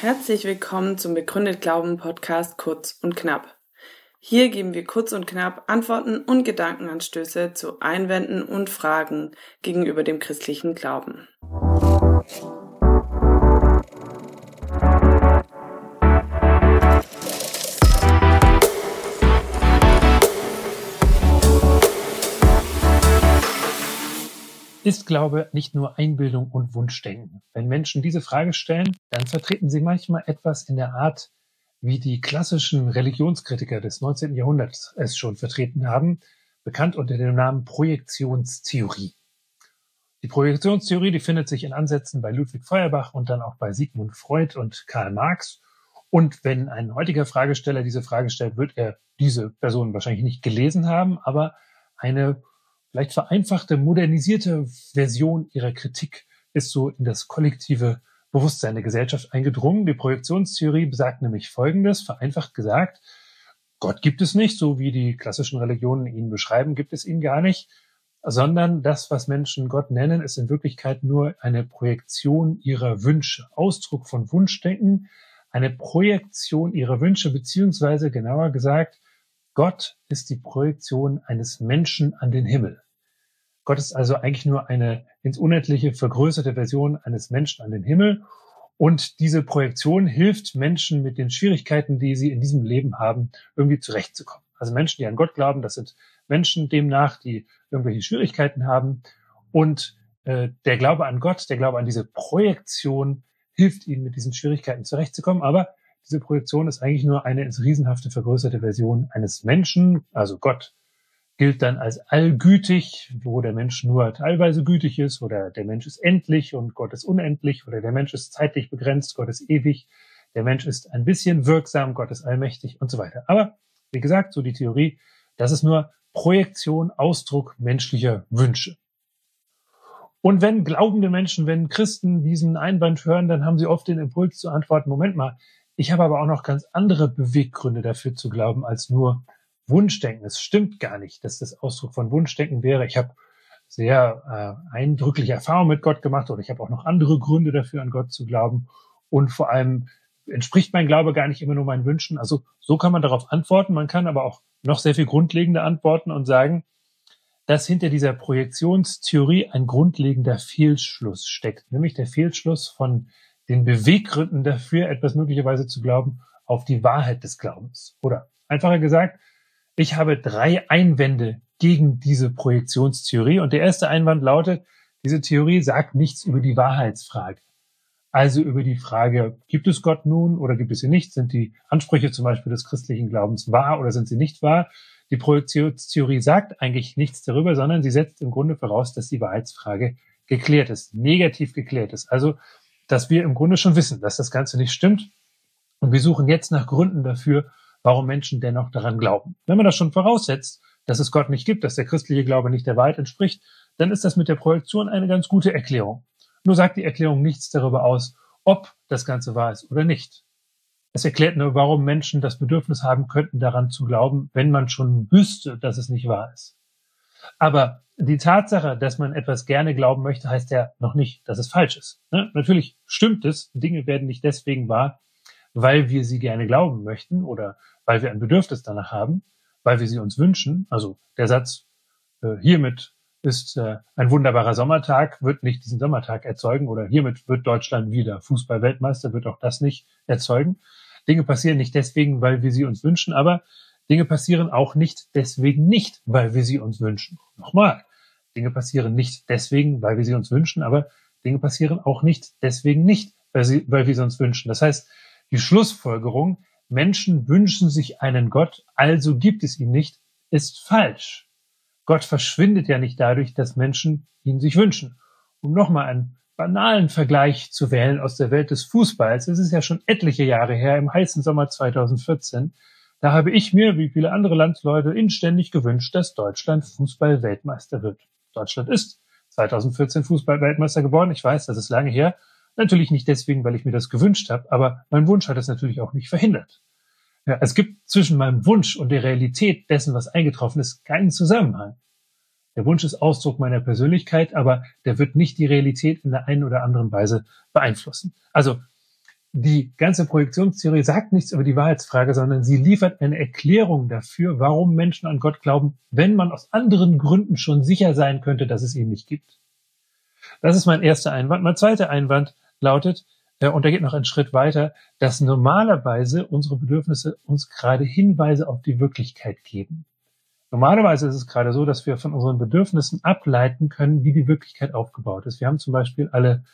Herzlich willkommen zum Begründet Glauben Podcast kurz und knapp. Hier geben wir kurz und knapp Antworten und Gedankenanstöße zu Einwänden und Fragen gegenüber dem christlichen Glauben. Ist Glaube nicht nur Einbildung und Wunschdenken? Wenn Menschen diese Frage stellen, dann vertreten sie manchmal etwas in der Art, wie die klassischen Religionskritiker des 19. Jahrhunderts es schon vertreten haben, bekannt unter dem Namen Projektionstheorie. Die Projektionstheorie, die findet sich in Ansätzen bei Ludwig Feuerbach und dann auch bei Sigmund Freud und Karl Marx. Und wenn ein heutiger Fragesteller diese Frage stellt, wird er diese Person wahrscheinlich nicht gelesen haben, aber eine vielleicht vereinfachte, modernisierte Version ihrer Kritik ist so in das kollektive Bewusstsein der Gesellschaft eingedrungen. Die Projektionstheorie besagt nämlich Folgendes, vereinfacht gesagt, Gott gibt es nicht, so wie die klassischen Religionen ihn beschreiben, gibt es ihn gar nicht, sondern das, was Menschen Gott nennen, ist in Wirklichkeit nur eine Projektion ihrer Wünsche, Ausdruck von Wunschdenken, eine Projektion ihrer Wünsche, beziehungsweise genauer gesagt, Gott ist die Projektion eines Menschen an den Himmel. Gott ist also eigentlich nur eine ins Unendliche vergrößerte Version eines Menschen an den Himmel. Und diese Projektion hilft Menschen mit den Schwierigkeiten, die sie in diesem Leben haben, irgendwie zurechtzukommen. Also Menschen, die an Gott glauben, das sind Menschen demnach, die irgendwelche Schwierigkeiten haben. Und äh, der Glaube an Gott, der Glaube an diese Projektion hilft ihnen, mit diesen Schwierigkeiten zurechtzukommen. Aber diese Projektion ist eigentlich nur eine ins Riesenhafte vergrößerte Version eines Menschen. Also Gott gilt dann als allgütig, wo der Mensch nur teilweise gütig ist oder der Mensch ist endlich und Gott ist unendlich oder der Mensch ist zeitlich begrenzt, Gott ist ewig, der Mensch ist ein bisschen wirksam, Gott ist allmächtig und so weiter. Aber wie gesagt, so die Theorie, das ist nur Projektion, Ausdruck menschlicher Wünsche. Und wenn glaubende Menschen, wenn Christen diesen Einwand hören, dann haben sie oft den Impuls zu antworten, Moment mal, ich habe aber auch noch ganz andere Beweggründe dafür zu glauben, als nur Wunschdenken. Es stimmt gar nicht, dass das Ausdruck von Wunschdenken wäre. Ich habe sehr äh, eindrückliche Erfahrungen mit Gott gemacht oder ich habe auch noch andere Gründe dafür, an Gott zu glauben. Und vor allem entspricht mein Glaube gar nicht immer nur meinen Wünschen. Also so kann man darauf antworten. Man kann aber auch noch sehr viel grundlegender antworten und sagen, dass hinter dieser Projektionstheorie ein grundlegender Fehlschluss steckt, nämlich der Fehlschluss von den Beweggründen dafür, etwas möglicherweise zu glauben, auf die Wahrheit des Glaubens. Oder einfacher gesagt, ich habe drei Einwände gegen diese Projektionstheorie. Und der erste Einwand lautet, diese Theorie sagt nichts über die Wahrheitsfrage. Also über die Frage, gibt es Gott nun oder gibt es ihn nicht? Sind die Ansprüche zum Beispiel des christlichen Glaubens wahr oder sind sie nicht wahr? Die Projektionstheorie sagt eigentlich nichts darüber, sondern sie setzt im Grunde voraus, dass die Wahrheitsfrage geklärt ist, negativ geklärt ist. Also dass wir im Grunde schon wissen, dass das Ganze nicht stimmt. Und wir suchen jetzt nach Gründen dafür, warum Menschen dennoch daran glauben. Wenn man das schon voraussetzt, dass es Gott nicht gibt, dass der christliche Glaube nicht der Wahrheit entspricht, dann ist das mit der Projektion eine ganz gute Erklärung. Nur sagt die Erklärung nichts darüber aus, ob das Ganze wahr ist oder nicht. Es erklärt nur, warum Menschen das Bedürfnis haben könnten, daran zu glauben, wenn man schon wüsste, dass es nicht wahr ist. Aber die Tatsache, dass man etwas gerne glauben möchte, heißt ja noch nicht, dass es falsch ist. Ne? Natürlich stimmt es, Dinge werden nicht deswegen wahr, weil wir sie gerne glauben möchten oder weil wir ein Bedürfnis danach haben, weil wir sie uns wünschen. Also der Satz, äh, hiermit ist äh, ein wunderbarer Sommertag, wird nicht diesen Sommertag erzeugen oder hiermit wird Deutschland wieder Fußballweltmeister, wird auch das nicht erzeugen. Dinge passieren nicht deswegen, weil wir sie uns wünschen, aber Dinge passieren auch nicht deswegen nicht, weil wir sie uns wünschen. Nochmal, Dinge passieren nicht deswegen, weil wir sie uns wünschen, aber Dinge passieren auch nicht deswegen nicht, weil, sie, weil wir sie uns wünschen. Das heißt, die Schlussfolgerung, Menschen wünschen sich einen Gott, also gibt es ihn nicht, ist falsch. Gott verschwindet ja nicht dadurch, dass Menschen ihn sich wünschen. Um nochmal einen banalen Vergleich zu wählen aus der Welt des Fußballs, es ist ja schon etliche Jahre her, im heißen Sommer 2014, da habe ich mir, wie viele andere Landsleute, inständig gewünscht, dass Deutschland Fußball-Weltmeister wird. Deutschland ist 2014 Fußball-Weltmeister geworden. Ich weiß, das ist lange her. Natürlich nicht deswegen, weil ich mir das gewünscht habe, aber mein Wunsch hat es natürlich auch nicht verhindert. Ja, es gibt zwischen meinem Wunsch und der Realität dessen, was eingetroffen ist, keinen Zusammenhang. Der Wunsch ist Ausdruck meiner Persönlichkeit, aber der wird nicht die Realität in der einen oder anderen Weise beeinflussen. Also die ganze Projektionstheorie sagt nichts über die Wahrheitsfrage, sondern sie liefert eine Erklärung dafür, warum Menschen an Gott glauben, wenn man aus anderen Gründen schon sicher sein könnte, dass es ihn nicht gibt. Das ist mein erster Einwand. Mein zweiter Einwand lautet, äh, und er geht noch einen Schritt weiter, dass normalerweise unsere Bedürfnisse uns gerade Hinweise auf die Wirklichkeit geben. Normalerweise ist es gerade so, dass wir von unseren Bedürfnissen ableiten können, wie die Wirklichkeit aufgebaut ist. Wir haben zum Beispiel alle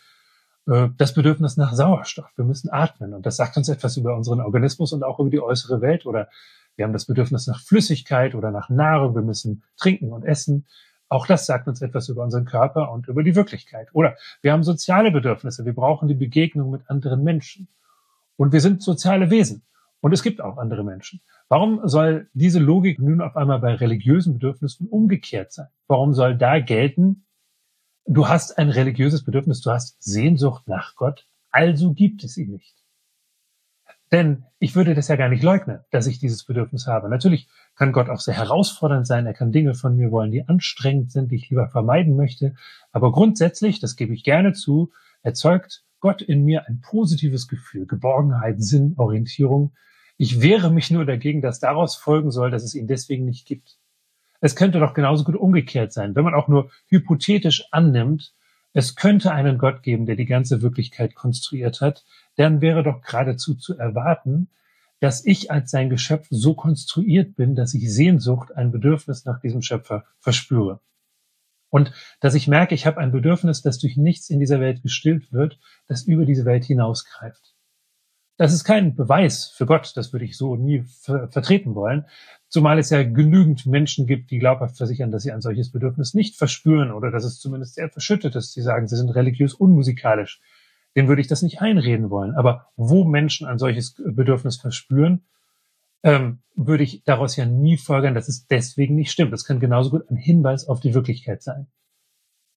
das Bedürfnis nach Sauerstoff. Wir müssen atmen und das sagt uns etwas über unseren Organismus und auch über die äußere Welt. Oder wir haben das Bedürfnis nach Flüssigkeit oder nach Nahrung. Wir müssen trinken und essen. Auch das sagt uns etwas über unseren Körper und über die Wirklichkeit. Oder wir haben soziale Bedürfnisse. Wir brauchen die Begegnung mit anderen Menschen. Und wir sind soziale Wesen. Und es gibt auch andere Menschen. Warum soll diese Logik nun auf einmal bei religiösen Bedürfnissen umgekehrt sein? Warum soll da gelten, du hast ein religiöses Bedürfnis, du hast Sehnsucht nach Gott, also gibt es ihn nicht? Denn ich würde das ja gar nicht leugnen, dass ich dieses Bedürfnis habe. Natürlich kann Gott auch sehr herausfordernd sein. Er kann Dinge von mir wollen, die anstrengend sind, die ich lieber vermeiden möchte. Aber grundsätzlich, das gebe ich gerne zu, erzeugt Gott in mir ein positives Gefühl, Geborgenheit, Sinn, Orientierung, ich wehre mich nur dagegen, dass daraus folgen soll, dass es ihn deswegen nicht gibt. Es könnte doch genauso gut umgekehrt sein, wenn man auch nur hypothetisch annimmt, es könnte einen Gott geben, der die ganze Wirklichkeit konstruiert hat, dann wäre doch geradezu zu erwarten, dass ich als sein Geschöpf so konstruiert bin, dass ich Sehnsucht, ein Bedürfnis nach diesem Schöpfer verspüre. Und dass ich merke, ich habe ein Bedürfnis, das durch nichts in dieser Welt gestillt wird, das über diese Welt hinausgreift. Das ist kein Beweis für Gott, das würde ich so nie ver vertreten wollen, zumal es ja genügend Menschen gibt, die glaubhaft versichern, dass sie ein solches Bedürfnis nicht verspüren oder dass es zumindest sehr verschüttet ist. Sie sagen, sie sind religiös unmusikalisch. Dem würde ich das nicht einreden wollen. Aber wo Menschen ein solches Bedürfnis verspüren, ähm, würde ich daraus ja nie folgern, dass es deswegen nicht stimmt. Das kann genauso gut ein Hinweis auf die Wirklichkeit sein.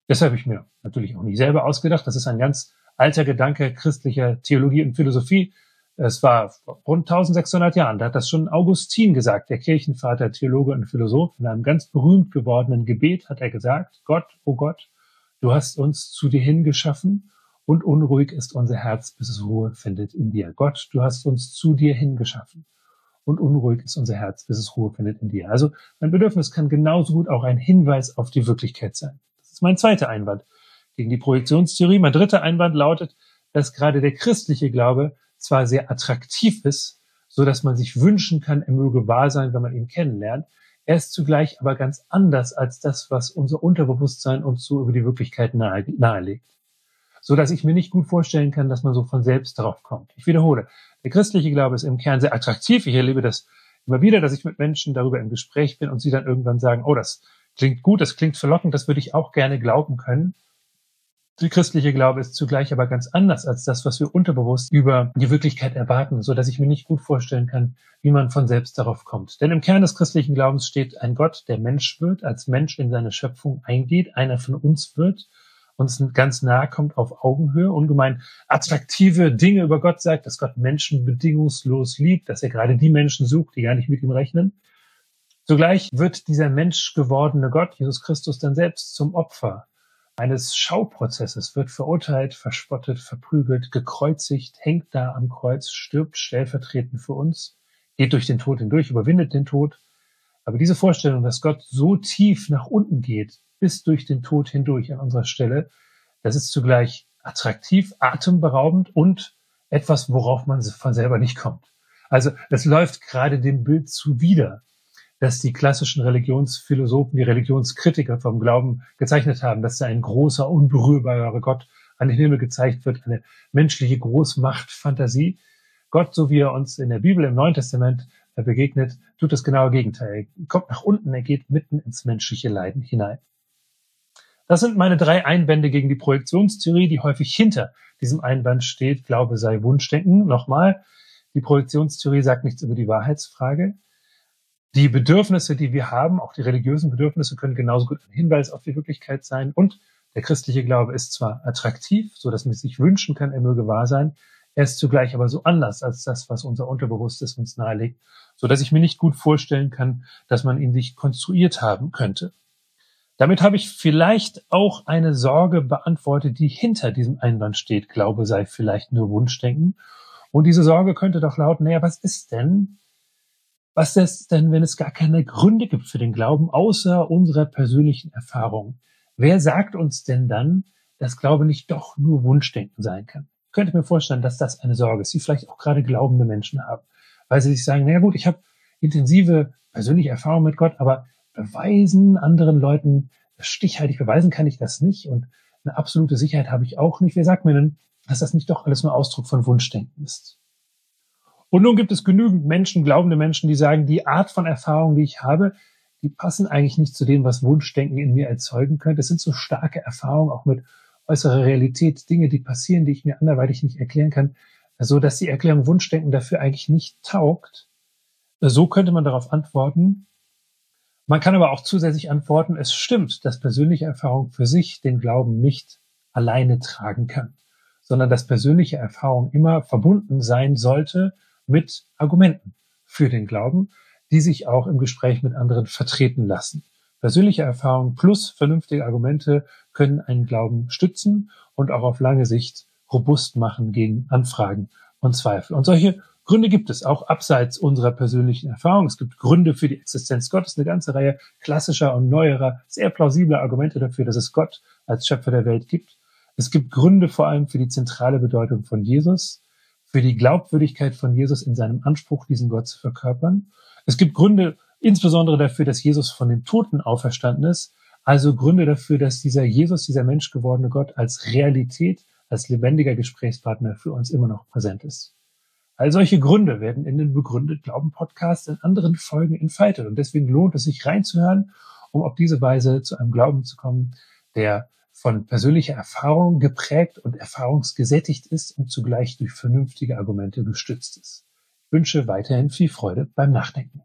Das habe ich mir natürlich auch nicht selber ausgedacht. Das ist ein ganz alter Gedanke christlicher Theologie und Philosophie. Es war rund 1600 Jahren, da hat das schon Augustin gesagt, der Kirchenvater, Theologe und Philosoph. In einem ganz berühmt gewordenen Gebet hat er gesagt, Gott, oh Gott, du hast uns zu dir hingeschaffen und unruhig ist unser Herz, bis es Ruhe findet in dir. Gott, du hast uns zu dir hingeschaffen und unruhig ist unser Herz, bis es Ruhe findet in dir. Also mein Bedürfnis kann genauso gut auch ein Hinweis auf die Wirklichkeit sein. Das ist mein zweiter Einwand gegen die Projektionstheorie. Mein dritter Einwand lautet, dass gerade der christliche Glaube zwar sehr attraktiv ist, so dass man sich wünschen kann, er möge wahr sein, wenn man ihn kennenlernt. Er ist zugleich aber ganz anders als das, was unser Unterbewusstsein uns so über die Wirklichkeit nahe, nahelegt. So dass ich mir nicht gut vorstellen kann, dass man so von selbst darauf kommt. Ich wiederhole. Der christliche Glaube ist im Kern sehr attraktiv. Ich erlebe das immer wieder, dass ich mit Menschen darüber im Gespräch bin und sie dann irgendwann sagen, oh, das klingt gut, das klingt verlockend, das würde ich auch gerne glauben können. Die christliche Glaube ist zugleich aber ganz anders als das, was wir unterbewusst über die Wirklichkeit erwarten, so dass ich mir nicht gut vorstellen kann, wie man von selbst darauf kommt. Denn im Kern des christlichen Glaubens steht ein Gott, der Mensch wird, als Mensch in seine Schöpfung eingeht, einer von uns wird, uns ganz nahe kommt auf Augenhöhe, ungemein attraktive Dinge über Gott sagt, dass Gott Menschen bedingungslos liebt, dass er gerade die Menschen sucht, die gar nicht mit ihm rechnen. Zugleich wird dieser Mensch gewordene Gott, Jesus Christus, dann selbst zum Opfer eines Schauprozesses, wird verurteilt, verspottet, verprügelt, gekreuzigt, hängt da am Kreuz, stirbt stellvertretend für uns, geht durch den Tod hindurch, überwindet den Tod. Aber diese Vorstellung, dass Gott so tief nach unten geht, bis durch den Tod hindurch an unserer Stelle, das ist zugleich attraktiv, atemberaubend und etwas, worauf man von selber nicht kommt. Also es läuft gerade dem Bild zuwider, dass die klassischen Religionsphilosophen, die Religionskritiker vom Glauben gezeichnet haben, dass da ein großer, unberührbarer Gott an den Himmel gezeigt wird, eine menschliche Großmachtfantasie. Gott, so wie er uns in der Bibel im Neuen Testament begegnet, tut das genaue Gegenteil. Er kommt nach unten, er geht mitten ins menschliche Leiden hinein. Das sind meine drei Einwände gegen die Projektionstheorie, die häufig hinter diesem Einwand steht, Glaube sei Wunschdenken. Nochmal, die Projektionstheorie sagt nichts über die Wahrheitsfrage. Die Bedürfnisse, die wir haben, auch die religiösen Bedürfnisse, können genauso gut ein Hinweis auf die Wirklichkeit sein. Und der christliche Glaube ist zwar attraktiv, so dass man sich wünschen kann, er möge wahr sein. Er ist zugleich aber so anders als das, was unser Unterbewusstes uns nahelegt, so dass ich mir nicht gut vorstellen kann, dass man ihn sich konstruiert haben könnte. Damit habe ich vielleicht auch eine Sorge beantwortet, die hinter diesem Einwand steht. Glaube sei vielleicht nur Wunschdenken. Und diese Sorge könnte doch lauten, naja, was ist denn, was ist denn, wenn es gar keine Gründe gibt für den Glauben, außer unserer persönlichen Erfahrung? Wer sagt uns denn dann, dass Glaube nicht doch nur Wunschdenken sein kann? Ich könnte mir vorstellen, dass das eine Sorge ist, die vielleicht auch gerade glaubende Menschen haben, weil sie sich sagen, naja gut, ich habe intensive persönliche Erfahrung mit Gott, aber beweisen anderen Leuten, stichhaltig beweisen kann ich das nicht und eine absolute Sicherheit habe ich auch nicht. Wer sagt mir denn, dass das nicht doch alles nur Ausdruck von Wunschdenken ist? Und nun gibt es genügend Menschen, glaubende Menschen, die sagen, die Art von Erfahrung, die ich habe, die passen eigentlich nicht zu dem, was Wunschdenken in mir erzeugen könnte. Es sind so starke Erfahrungen, auch mit äußerer Realität, Dinge, die passieren, die ich mir anderweitig nicht erklären kann, so dass die Erklärung Wunschdenken dafür eigentlich nicht taugt. So könnte man darauf antworten, man kann aber auch zusätzlich antworten, es stimmt, dass persönliche Erfahrung für sich den Glauben nicht alleine tragen kann, sondern dass persönliche Erfahrung immer verbunden sein sollte mit Argumenten für den Glauben, die sich auch im Gespräch mit anderen vertreten lassen. Persönliche Erfahrung plus vernünftige Argumente können einen Glauben stützen und auch auf lange Sicht robust machen gegen Anfragen und Zweifel. Und solche Gründe gibt es auch abseits unserer persönlichen Erfahrung. Es gibt Gründe für die Existenz Gottes, eine ganze Reihe klassischer und neuerer, sehr plausibler Argumente dafür, dass es Gott als Schöpfer der Welt gibt. Es gibt Gründe vor allem für die zentrale Bedeutung von Jesus, für die Glaubwürdigkeit von Jesus in seinem Anspruch, diesen Gott zu verkörpern. Es gibt Gründe insbesondere dafür, dass Jesus von den Toten auferstanden ist, also Gründe dafür, dass dieser Jesus, dieser menschgewordene Gott als Realität, als lebendiger Gesprächspartner für uns immer noch präsent ist. All solche Gründe werden in den Begründet Glauben Podcast in anderen Folgen entfaltet. Und deswegen lohnt es sich reinzuhören, um auf diese Weise zu einem Glauben zu kommen, der von persönlicher Erfahrung geprägt und erfahrungsgesättigt ist und zugleich durch vernünftige Argumente gestützt ist. Ich wünsche weiterhin viel Freude beim Nachdenken.